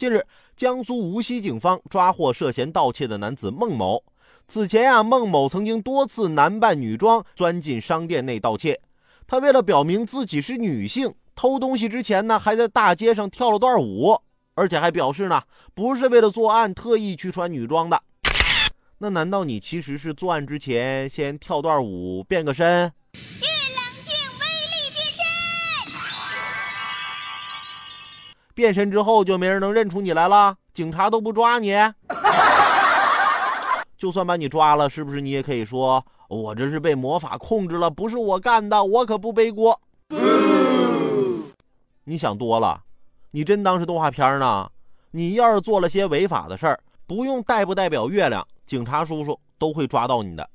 近日，江苏无锡警方抓获涉嫌盗窃的男子孟某。此前呀，孟某曾经多次男扮女装钻进商店内盗窃。他为了表明自己是女性，偷东西之前呢，还在大街上跳了段舞，而且还表示呢，不是为了作案特意去穿女装的。那难道你其实是作案之前先跳段舞变个身？变身之后就没人能认出你来了，警察都不抓你。就算把你抓了，是不是你也可以说我这是被魔法控制了，不是我干的，我可不背锅。你想多了，你真当是动画片呢？你要是做了些违法的事儿，不用代不代表月亮，警察叔叔都会抓到你的。